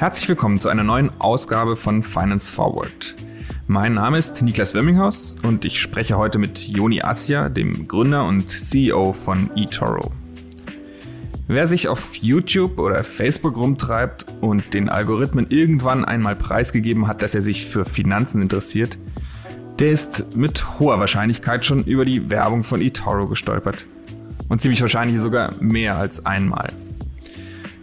Herzlich willkommen zu einer neuen Ausgabe von Finance Forward. Mein Name ist Niklas Wirminghaus und ich spreche heute mit Joni Assia, dem Gründer und CEO von eToro. Wer sich auf YouTube oder Facebook rumtreibt und den Algorithmen irgendwann einmal preisgegeben hat, dass er sich für Finanzen interessiert, der ist mit hoher Wahrscheinlichkeit schon über die Werbung von eToro gestolpert. Und ziemlich wahrscheinlich sogar mehr als einmal.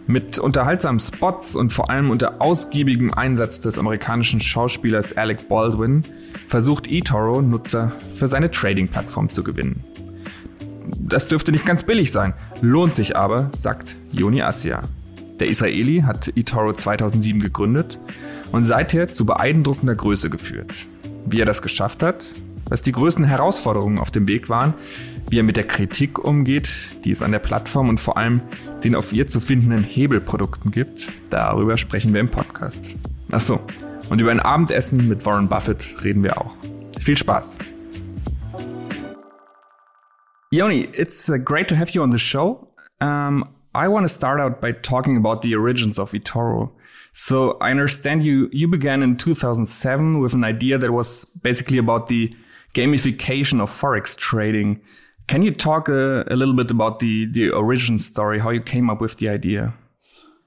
Mit unterhaltsamen Spots und vor allem unter ausgiebigem Einsatz des amerikanischen Schauspielers Alec Baldwin versucht eToro Nutzer für seine Trading-Plattform zu gewinnen. Das dürfte nicht ganz billig sein, lohnt sich aber, sagt Yoni Assia. Der Israeli hat eToro 2007 gegründet und seither zu beeindruckender Größe geführt. Wie er das geschafft hat, was die größten Herausforderungen auf dem Weg waren, wie er mit der Kritik umgeht, die es an der Plattform und vor allem den auf ihr zu findenden Hebelprodukten gibt, darüber sprechen wir im Podcast. Ach so, und über ein Abendessen mit Warren Buffett reden wir auch. Viel Spaß! Yoni, it's uh, great to have you on the show. Um, I want to start out by talking about the origins of eToro. So I understand you you began in 2007 with an idea that was basically about the gamification of forex trading. Can you talk a, a little bit about the the origin story, how you came up with the idea?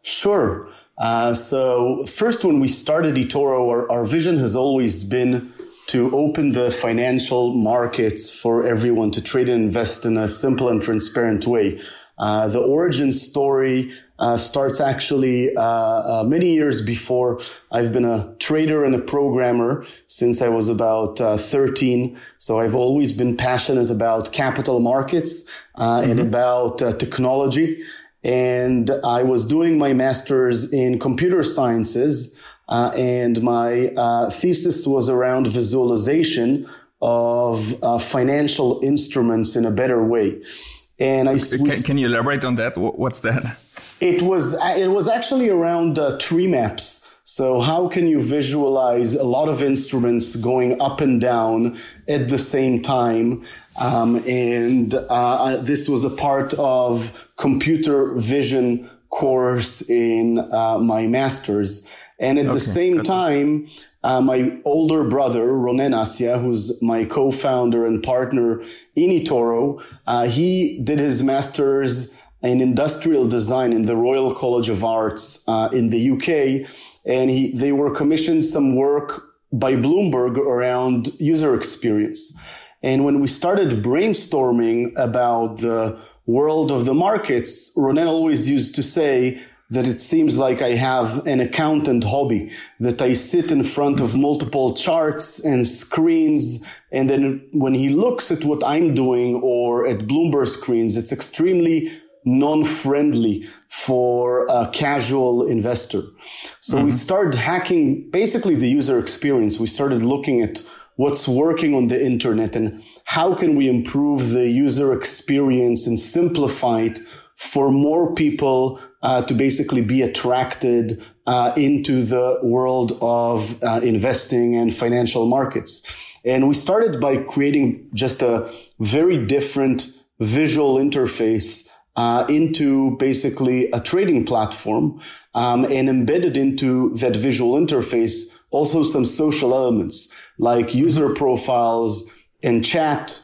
Sure. Uh, so first, when we started eToro, our, our vision has always been to open the financial markets for everyone to trade and invest in a simple and transparent way. Uh, the origin story uh, starts actually uh, uh many years before. I've been a trader and a programmer since I was about uh, 13. So I've always been passionate about capital markets uh, mm-hmm. and about technology. And I was doing my master's in computer sciences. Uh, and my uh, thesis was around visualization of uh, financial instruments in a better way. And I can, can, you elaborate on that? What's that? It was it was actually around uh, tree maps. So how can you visualize a lot of instruments going up and down at the same time? Um, and uh, this was a part of computer vision course in uh, my master's. And at okay, the same good. time, uh, my older brother, Ronen Assia, who's my co-founder and partner in eToro, uh, he did his master's in industrial design in the Royal College of Arts uh, in the UK. And he, they were commissioned some work by Bloomberg around user experience. And when we started brainstorming about the world of the markets, Ronen always used to say, that it seems like I have an accountant hobby, that I sit in front of multiple charts and screens. And then when he looks at what I'm doing or at Bloomberg screens, it's extremely non-friendly for a casual investor. So mm-hmm. we started hacking basically the user experience. We started looking at what's working on the internet and how can we improve the user experience and simplify it for more people uh, to basically be attracted uh, into the world of uh, investing and financial markets. And we started by creating just a very different visual interface uh, into basically a trading platform um, and embedded into that visual interface also some social elements like user profiles and chat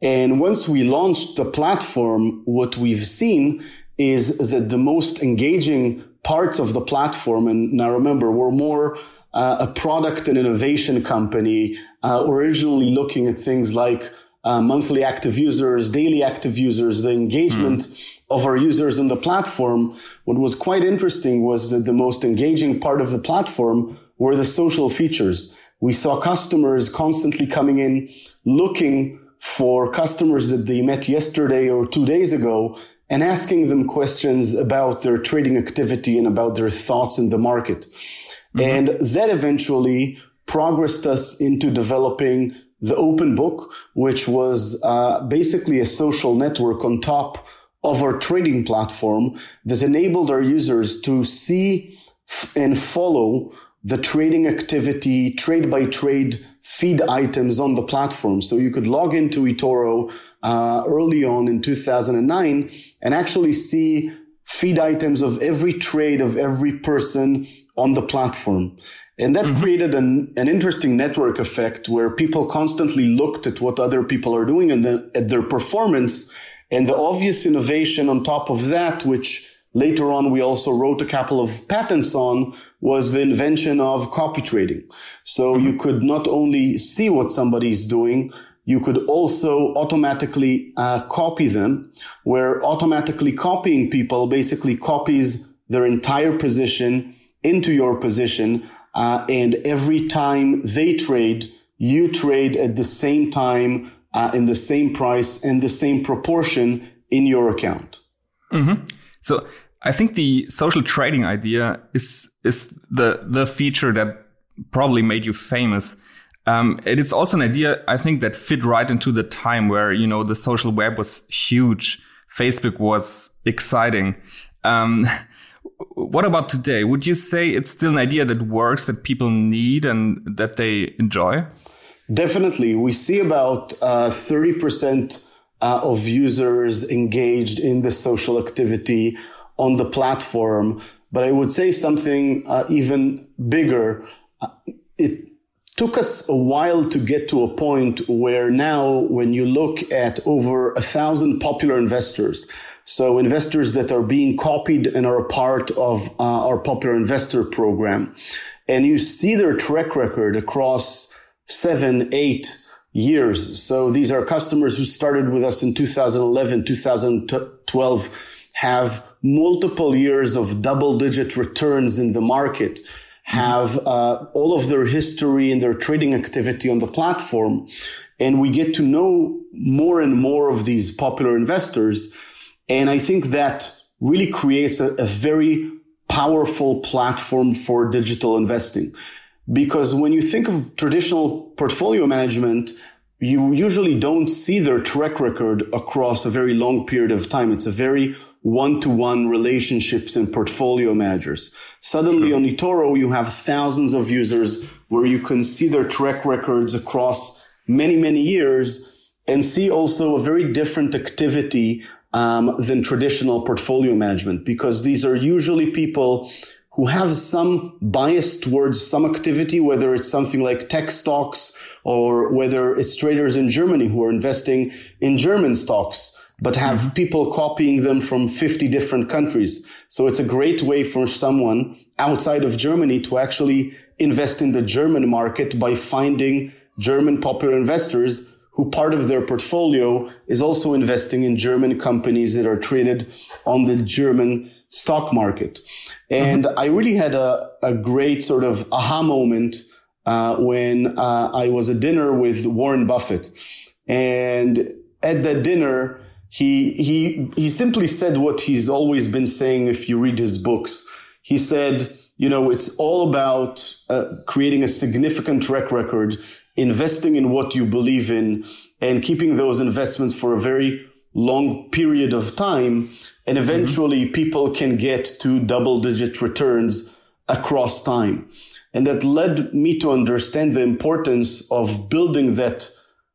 and once we launched the platform, what we've seen is that the most engaging parts of the platform, and now remember, we're more uh, a product and innovation company, uh, originally looking at things like uh, monthly active users, daily active users, the engagement mm. of our users in the platform. What was quite interesting was that the most engaging part of the platform were the social features. We saw customers constantly coming in looking for customers that they met yesterday or two days ago and asking them questions about their trading activity and about their thoughts in the market. Mm-hmm. And that eventually progressed us into developing the open book, which was uh, basically a social network on top of our trading platform that enabled our users to see and follow the trading activity trade by trade feed items on the platform. So you could log into eToro, uh, early on in 2009 and actually see feed items of every trade of every person on the platform. And that mm-hmm. created an, an interesting network effect where people constantly looked at what other people are doing and the, at their performance. And the obvious innovation on top of that, which later on we also wrote a couple of patents on, was the invention of copy trading. So mm-hmm. you could not only see what somebody is doing, you could also automatically uh, copy them, where automatically copying people basically copies their entire position into your position. Uh, and every time they trade, you trade at the same time, uh, in the same price and the same proportion in your account. Mm-hmm. So I think the social trading idea is is the the feature that probably made you famous. Um, it is also an idea I think that fit right into the time where you know the social web was huge, Facebook was exciting. Um, what about today? Would you say it's still an idea that works, that people need, and that they enjoy? Definitely, we see about uh, thirty uh, percent uh, of users engaged in the social activity on the platform. But I would say something uh, even bigger. Uh, it took us a while to get to a point where now, when you look at over a thousand popular investors, so investors that are being copied and are a part of uh, our popular investor program, and you see their track record across seven, eight years. So these are customers who started with us in 2011, 2012, have multiple years of double digit returns in the market have uh, all of their history and their trading activity on the platform. And we get to know more and more of these popular investors. And I think that really creates a, a very powerful platform for digital investing. Because when you think of traditional portfolio management, you usually don't see their track record across a very long period of time. It's a very one-to-one relationships and portfolio managers. Suddenly sure. on eToro, you have thousands of users where you can see their track records across many, many years and see also a very different activity um, than traditional portfolio management because these are usually people who have some bias towards some activity, whether it's something like tech stocks or whether it's traders in Germany who are investing in German stocks but have mm-hmm. people copying them from 50 different countries. So it's a great way for someone outside of Germany to actually invest in the German market by finding German popular investors who part of their portfolio is also investing in German companies that are traded on the German stock market. And mm-hmm. I really had a, a great sort of aha moment uh, when uh, I was at dinner with Warren Buffett. And at that dinner, he, he, he simply said what he's always been saying if you read his books. He said, you know, it's all about uh, creating a significant track record, investing in what you believe in, and keeping those investments for a very long period of time. And eventually mm-hmm. people can get to double digit returns across time. And that led me to understand the importance of building that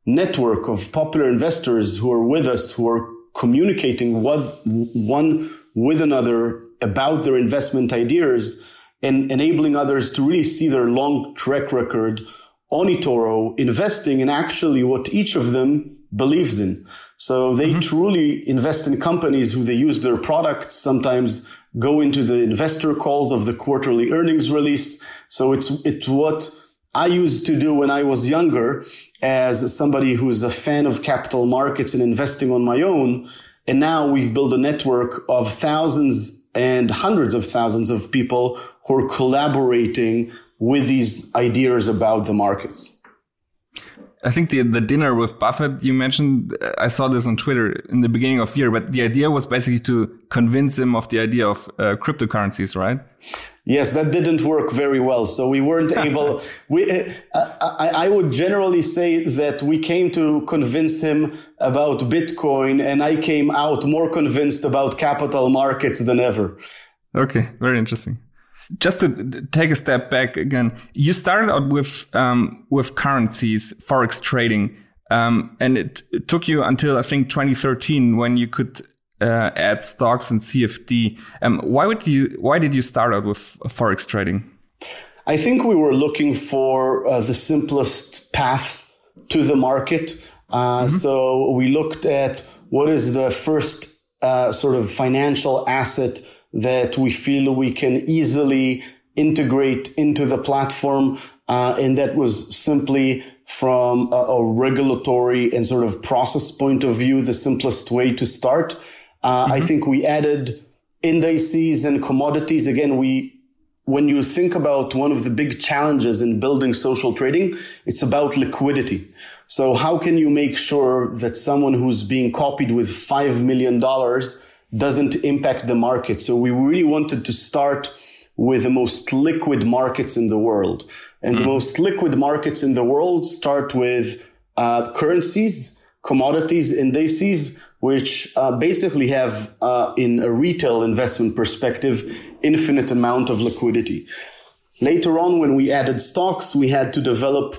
network of popular investors who are with us, who are communicating with one with another about their investment ideas and enabling others to really see their long track record on eToro, investing in actually what each of them believes in. So they mm-hmm. truly invest in companies who they use their products, sometimes go into the investor calls of the quarterly earnings release. So it's, it's what I used to do when I was younger as somebody who's a fan of capital markets and investing on my own. And now we've built a network of thousands and hundreds of thousands of people who are collaborating with these ideas about the markets. I think the the dinner with Buffett you mentioned, I saw this on Twitter in the beginning of year, but the idea was basically to convince him of the idea of uh, cryptocurrencies, right? Yes, that didn't work very well. So we weren't able. we, uh, I, I, would generally say that we came to convince him about Bitcoin, and I came out more convinced about capital markets than ever. Okay, very interesting just to take a step back again, you started out with um, with currencies, forex trading. Um, and it, it, took you until I think 2013 when you could uh, add stocks and CFD. Um, why would you? Why did you start out with forex trading? I think we were looking for uh, the simplest path to the market. Uh, mm-hmm. So we looked at what is the first uh, sort of financial asset that we feel we can easily integrate into the platform. Uh, and that was simply from a, a, regulatory and sort of process point of view, the simplest way to start. Uh, mm-hmm. I think we added indices and commodities. Again, we, when you think about one of the big challenges in building social trading, it's about liquidity. So how can you make sure that someone who's being copied with $5 million doesn't impact the market? So we really wanted to start with the most liquid markets in the world. And mm. the most liquid markets in the world start with uh, currencies, commodities, indices, which uh, basically have, uh, in a retail investment perspective, infinite amount of liquidity. Later on, when we added stocks, we had to develop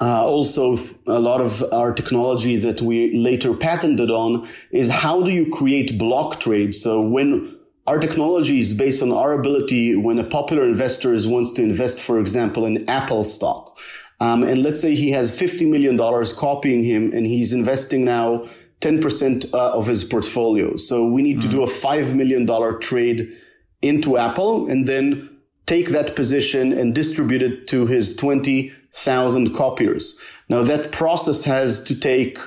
uh, also a lot of our technology that we later patented on is how do you create block trades? So when our technology is based on our ability when a popular investor wants to invest, for example, in Apple stock. Um, and let's say he has $50 million copying him and he's investing now 10% uh, of his portfolio. So we need mm-hmm. to do a $5 million trade into Apple and then take that position and distribute it to his 20,000 copiers. Now that process has to take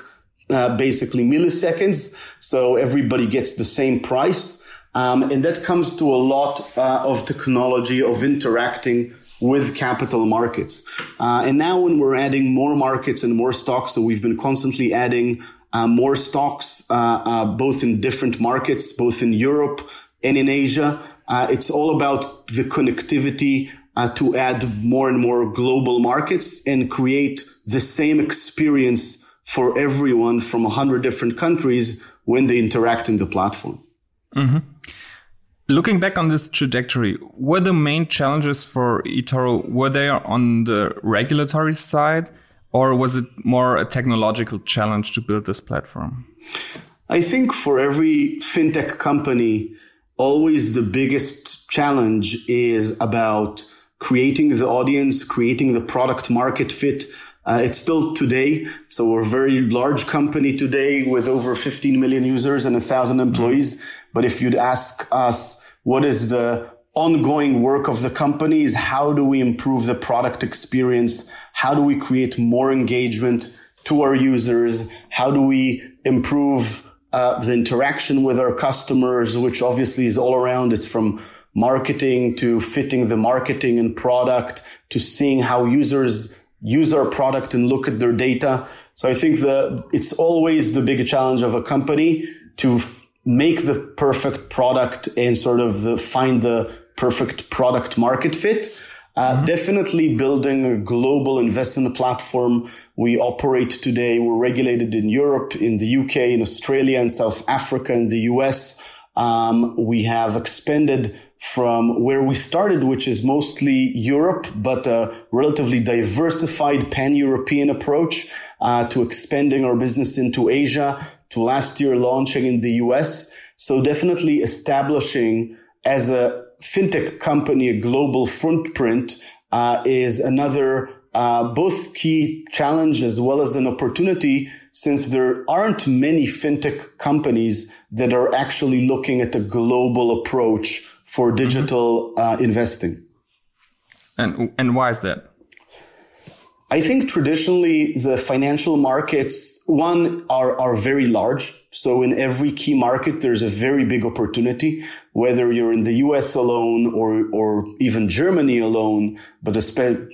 uh, basically milliseconds. So everybody gets the same price. Um, and that comes to a lot uh, of technology of interacting with capital markets. Uh, and now when we're adding more markets and more stocks, so we've been constantly adding uh, more stocks, uh, uh, both in different markets, both in Europe and in Asia. Uh, it's all about the connectivity to add more and more global markets and create the same experience for everyone from 100 different countries when they interact in the platform. Mm-hmm. Looking back on this trajectory, were the main challenges for eToro were they on the regulatory side, or was it more a technological challenge to build this platform? I think for every fintech company, always the biggest challenge is about creating the audience, creating the product market fit. Uh, it's still today. So we're a very large company today with over 15 million users and a thousand employees. Mm-hmm but if you'd ask us, what is the ongoing work of the company is How do we improve the product experience? How do we create more engagement to our users? How do we improve uh, the interaction with our customers, which obviously is all around. It's from marketing to fitting the marketing and product to seeing how users use our product and look at their data. So I think that it's always the big challenge of a company to f- make the perfect product and sort of the, find the perfect product market fit. Uh, mm-hmm. Definitely building a global investment platform. We operate today. We're regulated in Europe, in the UK, in Australia, in South Africa, in the US. Um, we have expanded from where we started, which is mostly Europe, but a relatively diversified pan-European approach uh, to expanding our business into Asia, to last year launching in the US. So definitely establishing as a fintech company a global footprint uh, is another uh, both key challenge as well as an opportunity since there aren't many fintech companies that are actually looking at a global approach for mm-hmm. digital mm-hmm. uh, investing. And and why is that? I think traditionally the financial markets, one, are, are very large. So in every key market, there's a very big opportunity, whether you're in the US alone or, or even Germany alone, but,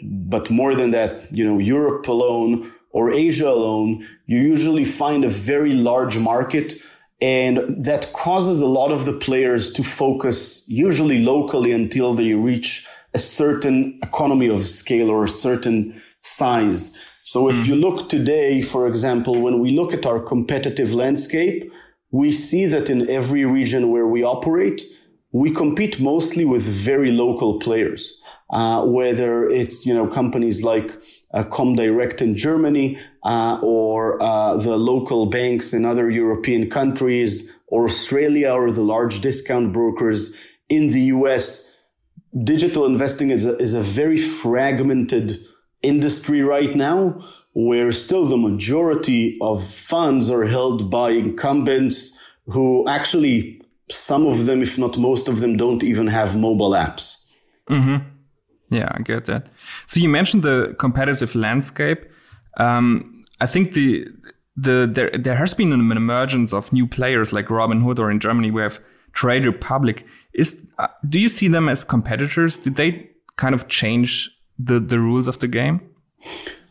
but more than that, you know, Europe alone or Asia alone, you usually find a very large market. And that causes a lot of the players to focus usually locally until they reach a certain economy of scale or a certain size. So if mm. you look today, for example, when we look at our competitive landscape, we see that in every region where we operate, we compete mostly with very local players, uh, whether it's, you know, companies like uh, Comdirect in Germany, uh, or uh, the local banks in other European countries, or Australia, or the large discount brokers in the US. Digital investing is a, is a very fragmented industry right now, where still the majority of funds are held by incumbents who actually, some of them, if not most of them, don't even have mobile apps. Mm-hmm. Yeah, I get that. So you mentioned the competitive landscape. Um, I think the the there there has been an emergence of new players like Robinhood, or in Germany we have Trade Republic. Is uh, do you see them as competitors? Did they kind of change the the rules of the game?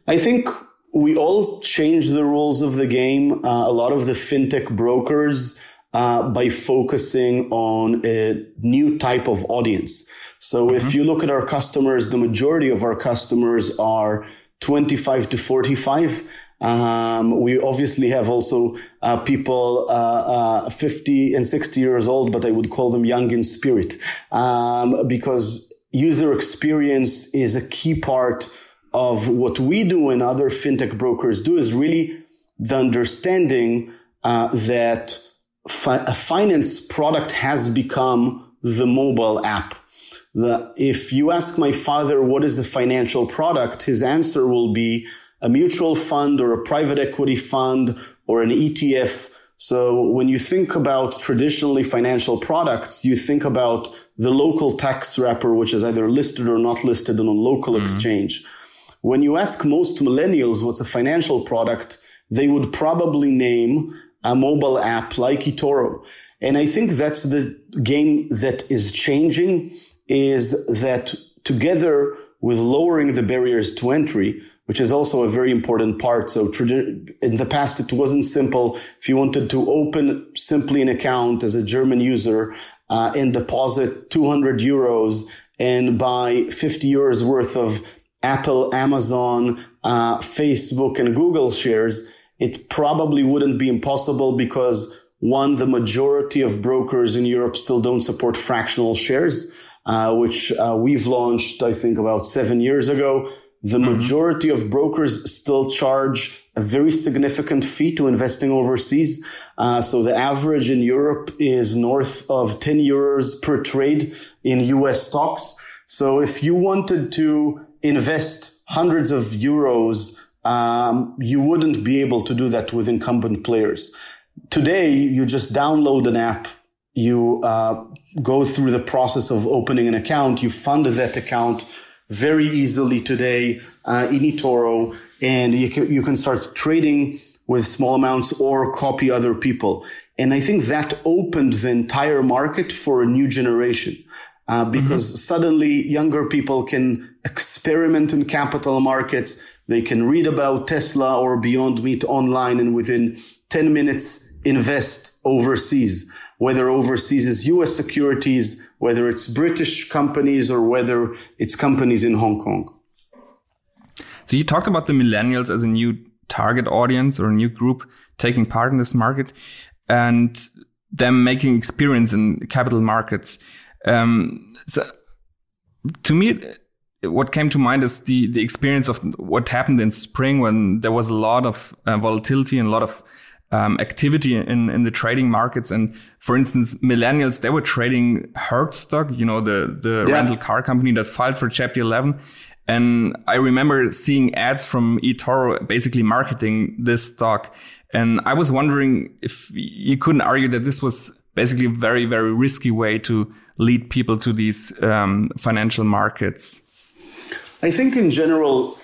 I think we all change the rules of the game. Uh, a lot of the fintech brokers uh, by focusing on a new type of audience. So mm-hmm. if you look at our customers, the majority of our customers are 25 to 45. Um, we obviously have also uh, people uh, uh, 50 and 60 years old, but I would call them young in spirit um, because user experience is a key part of what we do and other fintech brokers do is really the understanding uh, that fi- a finance product has become the mobile app. The, if you ask my father what is the financial product, his answer will be a mutual fund or a private equity fund or an ETF. So when you think about traditionally financial products, you think about the local tax wrapper, which is either listed or not listed on a local mm-hmm. exchange. When you ask most millennials what's a financial product, they would probably name a mobile app like eToro. And I think that's the game that is changing is that together with lowering the barriers to entry, which is also a very important part. So in the past, it wasn't simple. If you wanted to open simply an account as a German user uh, and deposit 200 euros and buy 50 euros worth of Apple, Amazon, uh, Facebook, and Google shares, it probably wouldn't be impossible because one, the majority of brokers in Europe still don't support fractional shares, uh, which uh, we've launched, I think, about seven years ago. The mm-hmm. majority of brokers still charge a very significant fee to investing overseas. Uh, so the average in Europe is north of 10 euros per trade in US stocks. So if you wanted to invest hundreds of euros um, you wouldn't be able to do that with incumbent players. Today, you just download an app, you uh, go through the process of opening an account, you fund that account very easily today uh, in eToro, and you can, you can start trading with small amounts or copy other people. And I think that opened the entire market for a new generation. Uh, because mm-hmm. suddenly younger people can experiment in capital markets. They can read about Tesla or Beyond Meat online and within 10 minutes invest overseas, whether overseas is US securities, whether it's British companies or whether it's companies in Hong Kong. So you talked about the millennials as a new target audience or a new group taking part in this market and them making experience in capital markets. Um, so to me, what came to mind is the the experience of what happened in spring when there was a lot of uh, volatility and a lot of um, activity in in the trading markets. And for instance, millennials they were trading Hertz stock, you know, the the yeah. rental car company that filed for Chapter 11. And I remember seeing ads from eToro basically marketing this stock. And I was wondering if you couldn't argue that this was basically a very, very risky way to lead people to these um, financial markets. I think in general,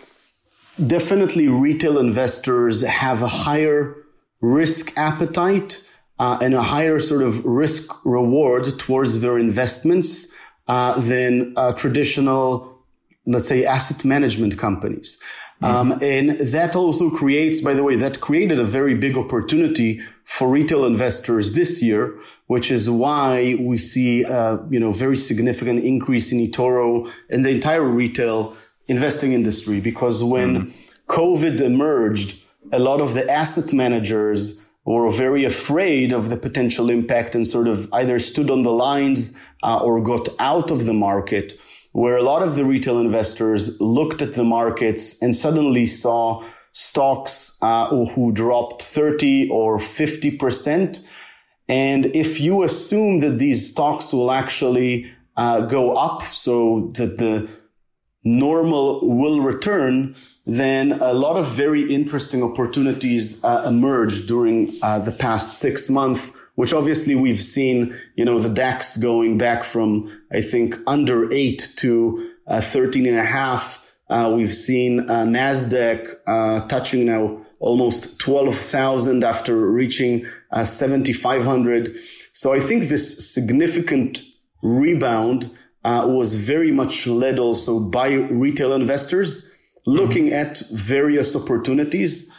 definitely retail investors have a higher risk appetite uh, and a higher sort of risk reward towards their investments uh, than uh, traditional, let's say, asset management companies. Mm-hmm. Um, and that also creates, by the way, that created a very big opportunity for retail investors this year, which is why we see, uh, you know, very significant increase in eToro and the entire retail investing industry because when mm. COVID emerged, a lot of the asset managers were very afraid of the potential impact and sort of either stood on the lines uh, or got out of the market, where a lot of the retail investors looked at the markets and suddenly saw stocks uh, who dropped 30 or 50%. And if you assume that these stocks will actually uh, go up so that the normal will return, then a lot of very interesting opportunities uh, emerged during uh, the past six months, which obviously we've seen, you know, the DAX going back from, I think, under eight to uh, 13 and a half. Uh, we've seen uh, NASDAQ uh, touching now almost 12,000 after reaching 7,500. So I think this significant rebound uh, was very much led also by retail investors looking at various opportunities.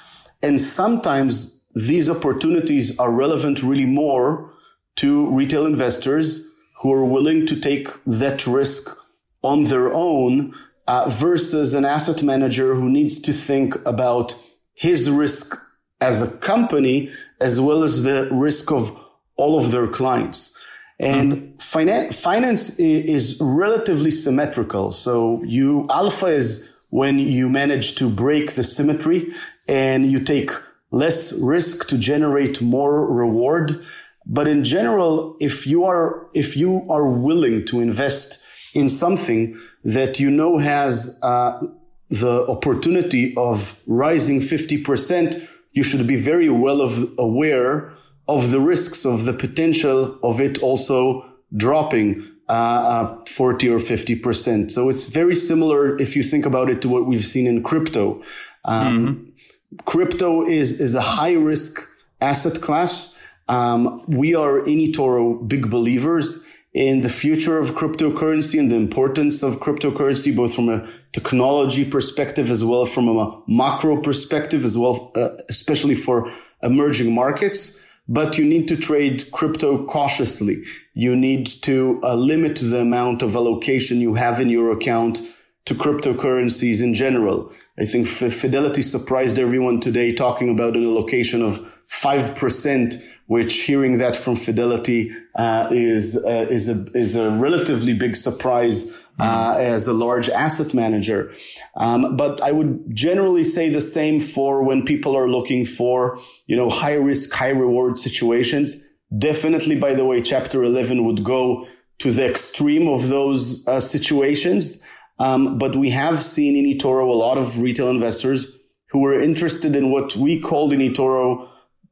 And sometimes these opportunities are relevant really more to retail investors who are willing to take that risk on their own uh, versus an asset manager who needs to think about his risk as a company as well as the risk of all of their clients. And mm-hmm. finance, finance is relatively symmetrical. So you, alpha is when you manage to break the symmetry and you take less risk to generate more reward. But in general, if you are, if you are willing to invest in something that you know has, uh, the opportunity of rising 50%, you should be very well of, aware of the risks of the potential of it also dropping uh, uh, 40 or 50%. So it's very similar if you think about it to what we've seen in crypto. Um, mm-hmm. Crypto is, is a high risk asset class. Um, we are in eToro big believers in the future of cryptocurrency and the importance of cryptocurrency, both from a technology perspective as well from a macro perspective as well, uh, especially for emerging markets but you need to trade crypto cautiously. You need to uh, limit the amount of allocation you have in your account to cryptocurrencies in general. I think Fidelity surprised everyone today talking about an allocation of 5%, which hearing that from Fidelity uh, is, uh, is, a, is a relatively big surprise uh, as a large asset manager. Um, but I would generally say the same for when people are looking for, you know, high risk, high reward situations. Definitely, by the way, chapter 11 would go to the extreme of those uh, situations. Um, but we have seen in eToro a lot of retail investors who were interested in what we called in eToro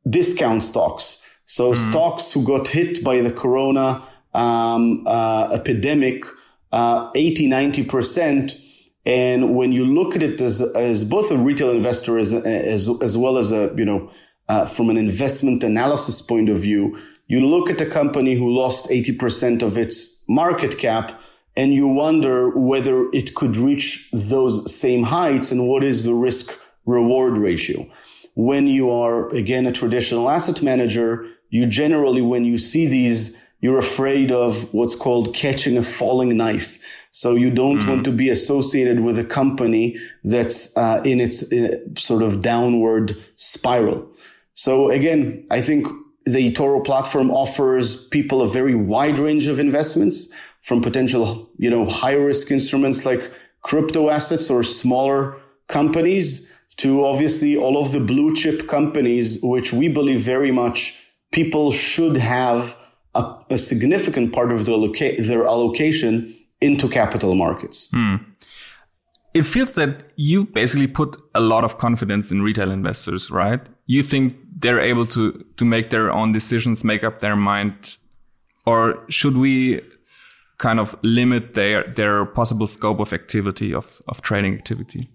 discount stocks. So mm-hmm. stocks who got hit by the corona um, uh, epidemic uh, 80, 90%. And when you look at it as, as both a retail investor as, as, as well as a, you know, uh, from an investment analysis point of view, you look at a company who lost 80% of its market cap and you wonder whether it could reach those same heights and what is the risk reward ratio. When you are, again, a traditional asset manager, you generally, when you see these you're afraid of what's called catching a falling knife. So you don't mm. want to be associated with a company that's uh, in its uh, sort of downward spiral. So again, I think the eToro platform offers people a very wide range of investments from potential, you know, high risk instruments like crypto assets or smaller companies to obviously all of the blue chip companies, which we believe very much people should have a, a significant part of their, loca- their allocation into capital markets. Hmm. It feels that you basically put a lot of confidence in retail investors, right? You think they're able to to make their own decisions, make up their mind, or should we kind of limit their their possible scope of activity of of trading activity?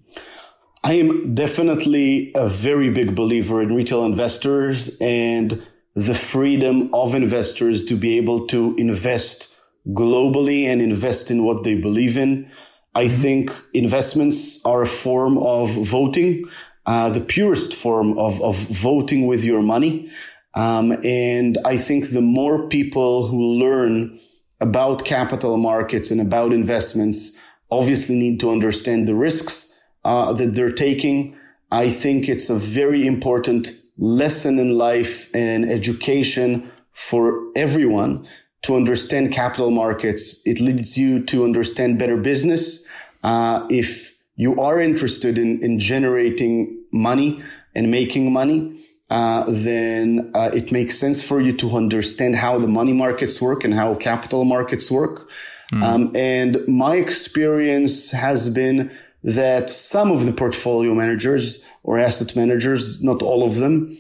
I am definitely a very big believer in retail investors and the freedom of investors to be able to invest globally and invest in what they believe in. I mm-hmm. think investments are a form of voting, uh, the purest form of, of voting with your money. Um, and I think the more people who learn about capital markets and about investments obviously need to understand the risks uh, that they're taking. I think it's a very important lesson in life and education for everyone to understand capital markets. It leads you to understand better business. Uh, if you are interested in, in generating money and making money, uh, then uh, it makes sense for you to understand how the money markets work and how capital markets work. Mm. Um, and my experience has been that some of the portfolio managers or asset managers, not all of them,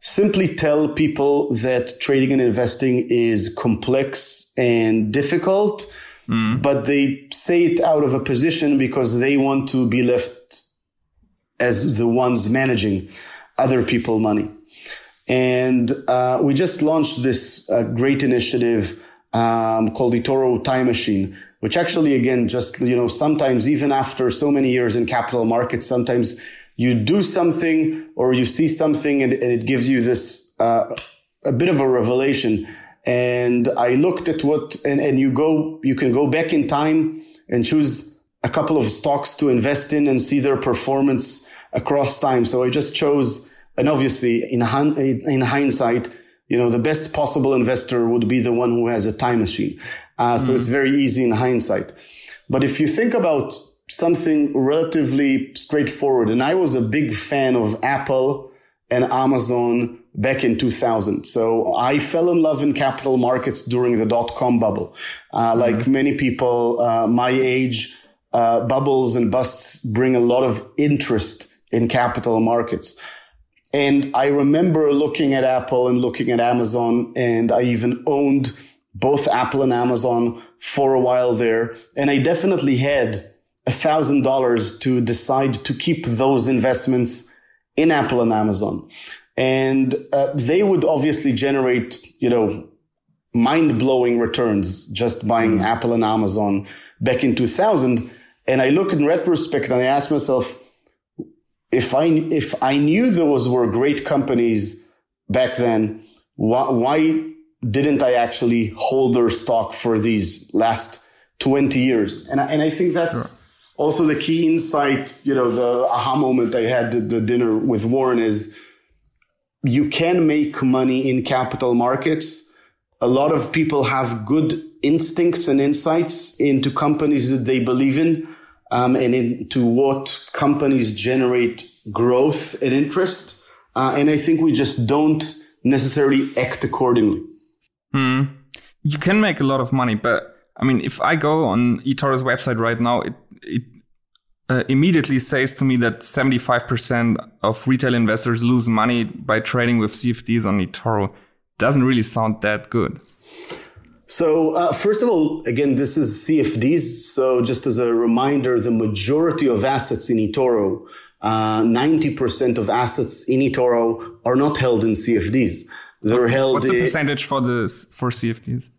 simply tell people that trading and investing is complex and difficult, mm. but they say it out of a position because they want to be left as the ones managing other people money. And uh, we just launched this uh, great initiative um, called eToro Time Machine, which actually, again, just, you know, sometimes even after so many years in capital markets, sometimes you do something or you see something and, and it gives you this, uh, a bit of a revelation. And I looked at what, and, and you go, you can go back in time and choose a couple of stocks to invest in and see their performance across time. So I just chose, and obviously in, in hindsight, you know, the best possible investor would be the one who has a time machine. Uh, so mm-hmm. it's very easy in hindsight. But if you think about something relatively straightforward, and I was a big fan of Apple and Amazon back in 2000. So I fell in love in capital markets during the dot com bubble. Uh, mm-hmm. Like many people uh, my age, uh, bubbles and busts bring a lot of interest in capital markets. And I remember looking at Apple and looking at Amazon, and I even owned both Apple and Amazon for a while there. And I definitely had a thousand dollars to decide to keep those investments in Apple and Amazon. And uh, they would obviously generate, you know, mind blowing returns just buying mm. Apple and Amazon back in 2000. And I look in retrospect and I ask myself, if I if I knew those were great companies back then, why, why didn't I actually hold their stock for these last 20 years? And I, and I think that's sure. also the key insight, you know, the aha moment I had at the dinner with Warren is you can make money in capital markets. A lot of people have good instincts and insights into companies that they believe in um, and into what companies generate growth and interest. Uh, and I think we just don't necessarily act accordingly. Hmm. You can make a lot of money, but I mean, if I go on eToro's website right now, it, it uh, immediately says to me that 75% of retail investors lose money by trading with CFDs on eToro. Doesn't really sound that good. So, uh, first of all, again, this is CFDs. So, just as a reminder, the majority of assets in eToro, uh, 90% of assets in eToro are not held in CFDs. They're held. What's the percentage for this for CFDs?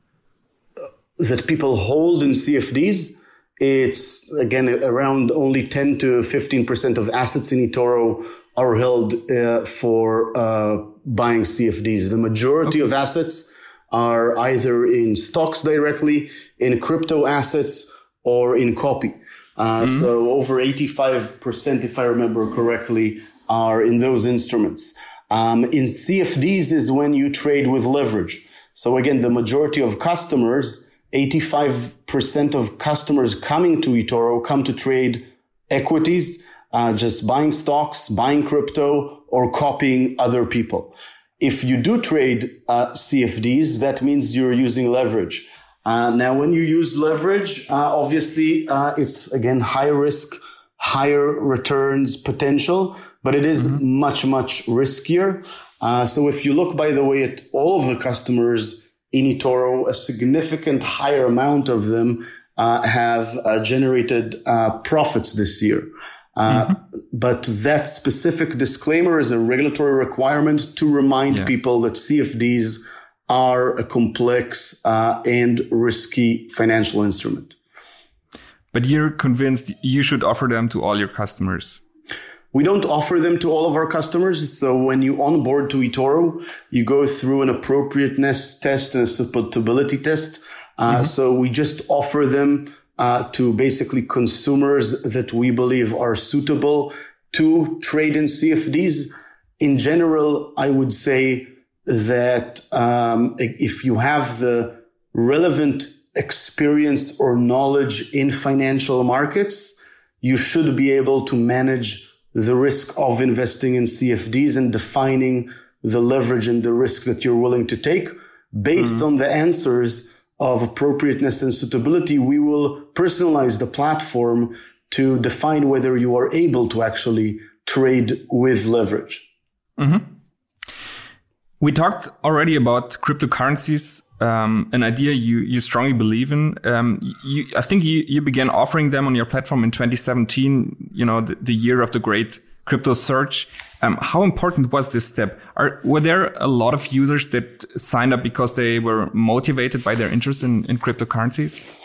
Uh, that people hold in CFDs? It's again around only 10 to 15% of assets in eToro are held uh, for uh, buying CFDs. The majority okay. of assets are either in stocks directly, in crypto assets, or in copy. Uh, mm-hmm. So over 85%, if I remember correctly, are in those instruments. Um, in CFDs is when you trade with leverage. So again, the majority of customers, 85% of customers coming to eToro come to trade equities, uh, just buying stocks, buying crypto, or copying other people. If you do trade uh, CFDs, that means you're using leverage. Uh, now, when you use leverage, uh, obviously uh, it's again high risk, higher returns potential, but it is mm-hmm. much much riskier. Uh, so if you look, by the way, at all of the customers in eToro, a significant higher amount of them uh, have generated profits this year. Uh, mm-hmm. But that specific disclaimer is a regulatory requirement to remind yeah. people that CFDs are a complex uh, and risky financial instrument. But you're convinced you should offer them to all your customers. We don't offer them to all of our customers. So when you onboard to eToro, you go through an appropriateness test and a suitability test. Uh, mm-hmm. So we just offer them uh, to basically consumers that we believe are suitable to trade in CFDs. in general, I would say that um, if you have the relevant experience or knowledge in financial markets, you should be able to manage the risk of investing in CFDs and defining the leverage and the risk that you're willing to take based mm-hmm. on the answers of appropriateness and suitability. We will personalize the platform to define whether you are able to actually trade with leverage. Mm-hmm. We talked already about cryptocurrencies, um, an idea you, you strongly believe in. Um, you, I think you, you began offering them on your platform in 2017, you know, the, the year of the great crypto surge. Um, how important was this step? Are, were there a lot of users that signed up because they were motivated by their interest in, in cryptocurrencies?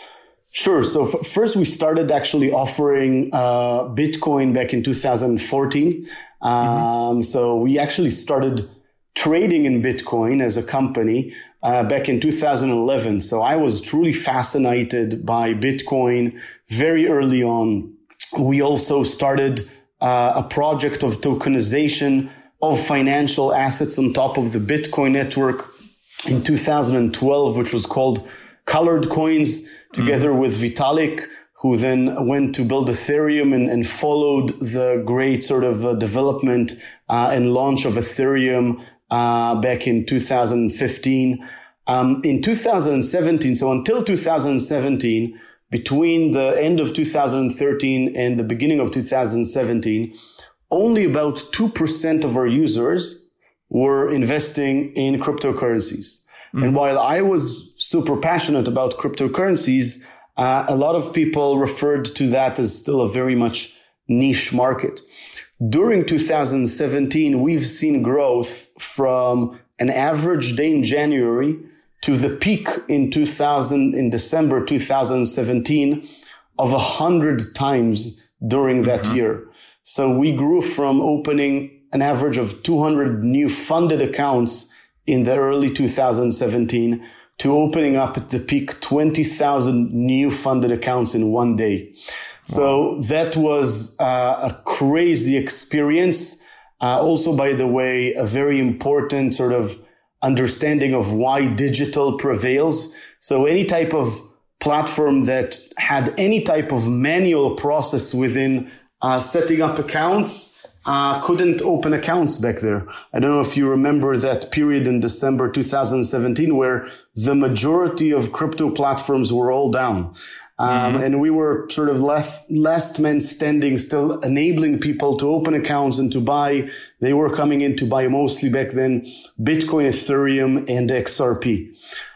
Sure. So first, we started actually offering uh, Bitcoin back in 2014. Um, mm-hmm. So we actually started trading in Bitcoin as a company uh, back in 2011. So I was truly fascinated by Bitcoin very early on. We also started uh, a project of tokenization of financial assets on top of the Bitcoin network in 2012, which was called Colored Coins, together mm. with Vitalik, who then went to build Ethereum and, and followed the great sort of uh, development uh, and launch of Ethereum uh, back in 2015. Um, in 2017, so until 2017, between the end of 2013 and the beginning of 2017, only about 2% of our users were investing in cryptocurrencies. Mm. And while I was super passionate about cryptocurrencies, uh, a lot of people referred to that as still a very much niche market. During 2017, we've seen growth from an average day in January to the peak in 2000, in December 2017 of a hundred times during that mm-hmm. year. So we grew from opening an average of 200 new funded accounts in the early 2017 to opening up at the peak 20,000 new funded accounts in one day. So that was uh, a crazy experience. Uh, also, by the way, a very important sort of understanding of why digital prevails. So any type of platform that had any type of manual process within uh, setting up accounts uh, couldn't open accounts back there. I don't know if you remember that period in December 2017 where the majority of crypto platforms were all down. Um, mm-hmm. And we were sort of left, last man standing, still enabling people to open accounts and to buy. They were coming in to buy mostly back then Bitcoin, Ethereum, and XRP.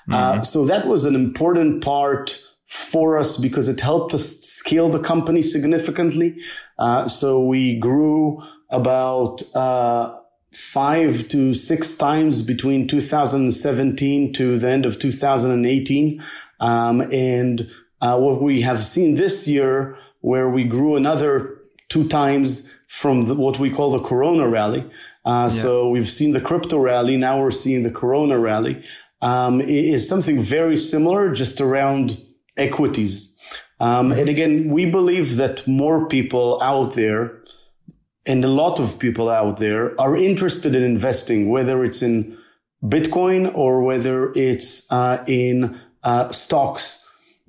Uh, mm-hmm. Uh, so that was an important part for us because it helped us scale the company significantly. Uh, so we grew about uh, five to six times between 2017 to the end of 2018. Um, and uh, what we have seen this year, where we grew another two times from the, what we call the Corona rally. Uh, yeah. So we've seen the crypto rally. Now we're seeing the Corona rally. Um, is something very similar, just around equities. Um, and again, we believe that more people out there and a lot of people out there are interested in investing, whether it's in Bitcoin or whether it's uh, in uh, stocks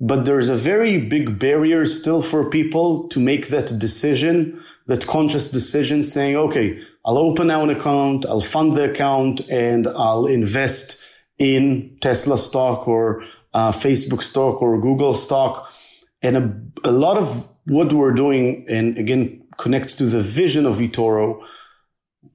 but there's a very big barrier still for people to make that decision, that conscious decision saying, okay, I'll open now an account, I'll fund the account and I'll invest in Tesla stock or uh, Facebook stock or Google stock. And a, a lot of what we're doing, and again, connects to the vision of eToro.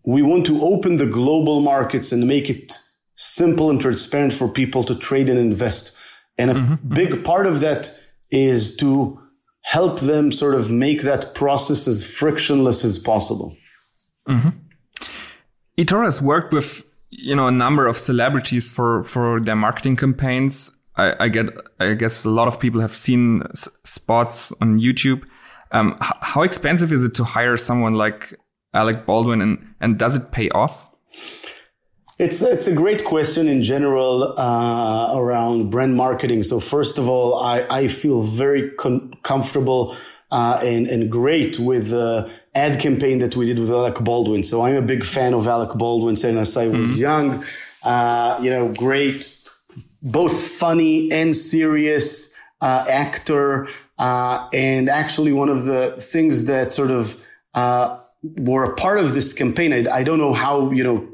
We want to open the global markets and make it simple and transparent for people to trade and invest. And a mm-hmm, big part of that is to help them sort of make that process as frictionless as possible. Mm-hmm. has worked with you know a number of celebrities for for their marketing campaigns. I, I get I guess a lot of people have seen s- spots on YouTube. Um, h- how expensive is it to hire someone like Alec Baldwin, and and does it pay off? It's it's a great question in general uh, around brand marketing. So first of all, I, I feel very con- comfortable uh, and and great with the ad campaign that we did with Alec Baldwin. So I'm a big fan of Alec Baldwin since I was mm-hmm. young. Uh, you know, great, both funny and serious uh, actor. Uh, and actually, one of the things that sort of uh, were a part of this campaign, I, I, don't know how you know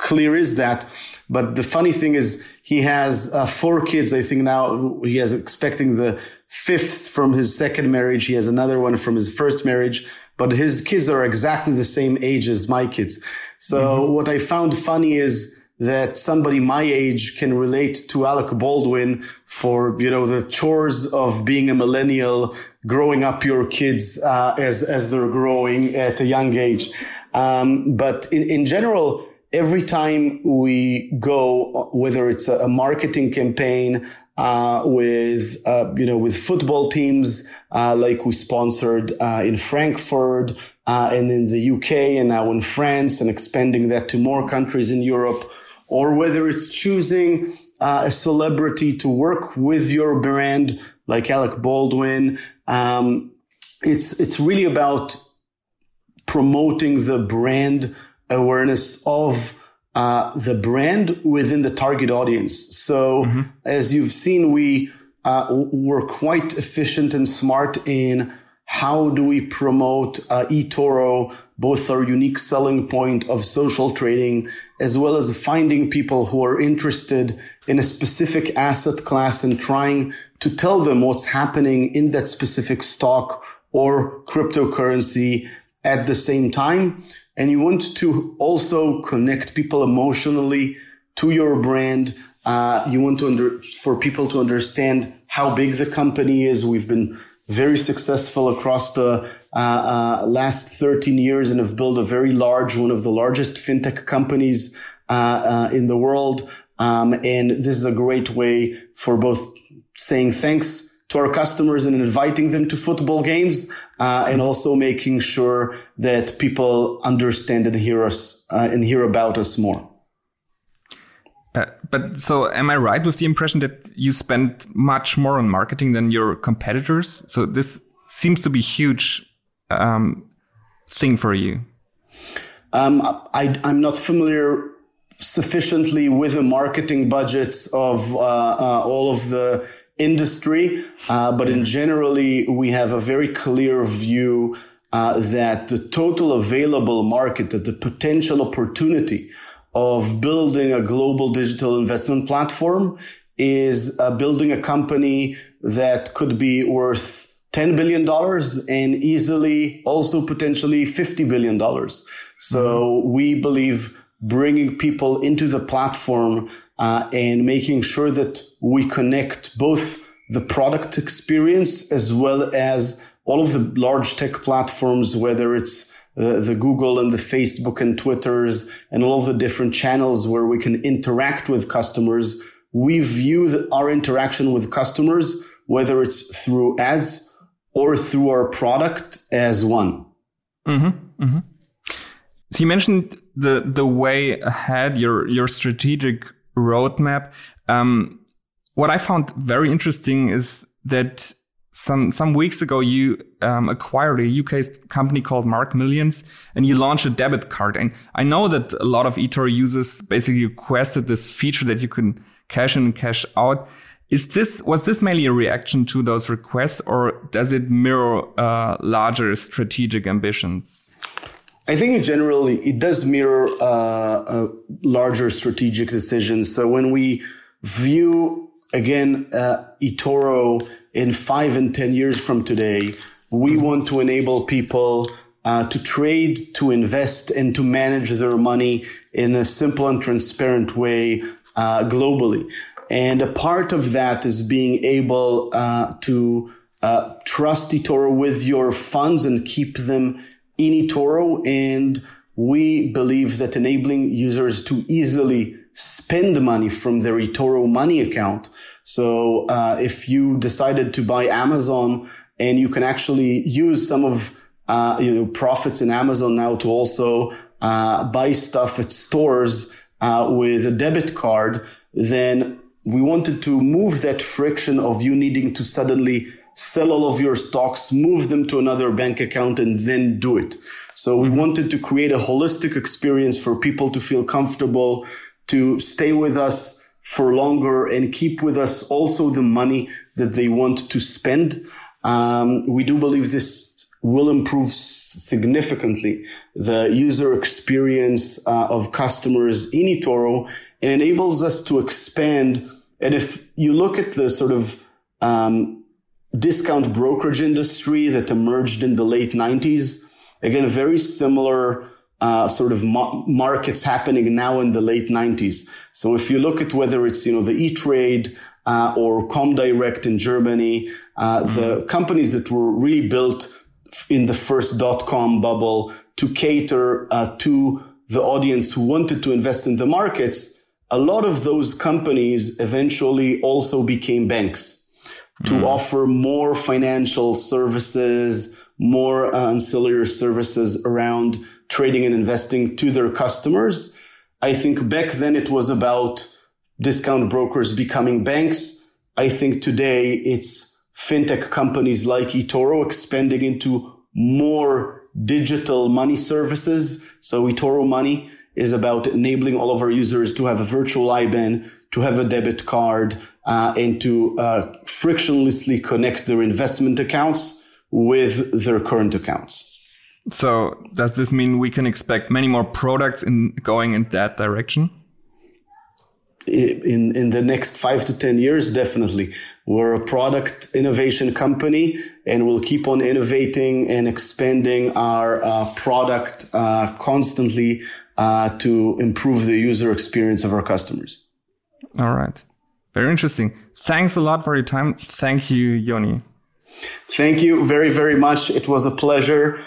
clear is that, but the funny thing is he has uh, four kids. I think now he is expecting the fifth from his second marriage. He has another one from his first marriage, but his kids are exactly the same age as my kids. So mm-hmm. what I found funny is that somebody my age can relate to Alec Baldwin for, you know, the chores of being a millennial, growing up your kids, uh, as, as they're growing at a young age. Um, but in, in general, every time we go, whether it's a, marketing campaign, uh, with uh, you know with football teams uh, like we sponsored uh, in Frankfurt uh, and in the UK and now in France and expanding that to more countries in Europe or whether it's choosing uh, a celebrity to work with your brand, like Alec Baldwin. Um, it's it's really about promoting the brand awareness of uh, the brand within the target audience. So, mm-hmm. as you've seen, we uh, were quite efficient and smart in how do we promote uh, eToro, both our unique selling point of social trading, as well as finding people who are interested in a specific asset class and trying to tell them what's happening in that specific stock or cryptocurrency at the same time. And you want to also connect people emotionally to your brand. Uh, you want to under, for people to understand how big the company is. We've been very successful across the uh, uh, last 13 years and have built a very large, one of the largest fintech companies uh, uh, in the world. Um, and this is a great way for both saying thanks to our customers and inviting them to football games, uh, and also making sure that people understand and hear us uh, and hear about us more. Uh, but so am I right with the impression that you spend much more on marketing than your competitors? So this seems to be huge um, thing for you. Um, I, am not familiar sufficiently with the marketing budgets of uh, uh, all of the industry, uh, but in generally we have a very clear view uh, that the total available market, that the potential opportunity of building a global digital investment platform is uh, building a company that could be worth $10 billion and easily also potentially $50 billion. So mm-hmm. we believe bringing people into the platform uh, and making sure that we connect both the product experience as well as all of the large tech platforms, whether it's uh, the Google and the Facebook and Twitters and all of the different channels where we can interact with customers. We view the, our interaction with customers, whether it's through ads or through our product as one. Mm-hmm, mm-hmm. So you mentioned the the way ahead, your your strategic roadmap. Um, what I found very interesting is that some some weeks ago you um, acquired a UK company called Marq Millions and you launched a debit card. And I know that a lot of eToro users basically requested this feature that you can cash in and cash out. Is this was this mainly a reaction to those requests, or does it mirror uh, larger strategic ambitions? I think in general, it does mirror uh, larger strategic decisions. So when we view again uh, eToro in five and 10 years from today, we want to enable people uh, to trade, to invest, and to manage their money in a simple and transparent way uh, globally. And a part of that is being able uh, to uh, trust eToro with your funds and keep them eToro. And we believe that enabling users to easily spend money from their eToro money account so uh, if you decided to buy Amazon and you can actually use some of uh, you know profits in Amazon now to also uh, buy stuff at stores uh, with a debit card, then we wanted to move that friction of you needing to suddenly sell all of your stocks, move them to another bank account, and then do it. So we wanted to create a holistic experience for people to feel comfortable, to stay with us for longer and keep with us also the money that they want to spend. Um, we do believe this will improve significantly the user experience uh, of customers in eToro and enables us to expand. And if you look at the sort of um, discount brokerage industry that emerged in the late 90s, again, very similar uh, sort of ma- markets happening now in the late 90s. So if you look at whether it's, you know, the E-Trade uh, or Comdirect in Germany, uh, mm-hmm. the companies that were really built in the first dot-com bubble to cater uh, to the audience who wanted to invest in the markets, a lot of those companies eventually also became banks to mm. offer more financial services, more uh, ancillary services around trading and investing to their customers. I think back then it was about discount brokers becoming banks. I think today it's fintech companies like eToro expanding into more digital money services. So eToro Money is about enabling all of our users to have a virtual IBAN, to have a debit card, uh, and to uh, frictionlessly connect their investment accounts with their current accounts. So does this mean we can expect many more products in going in that direction? In in the next five to ten years, definitely. We're a product innovation company, and we'll keep on innovating and expanding our uh, product uh, constantly uh, to improve the user experience of our customers. All right, very interesting. Thanks a lot for your time. Thank you, Yoni. Thank you very, very much. It was a pleasure.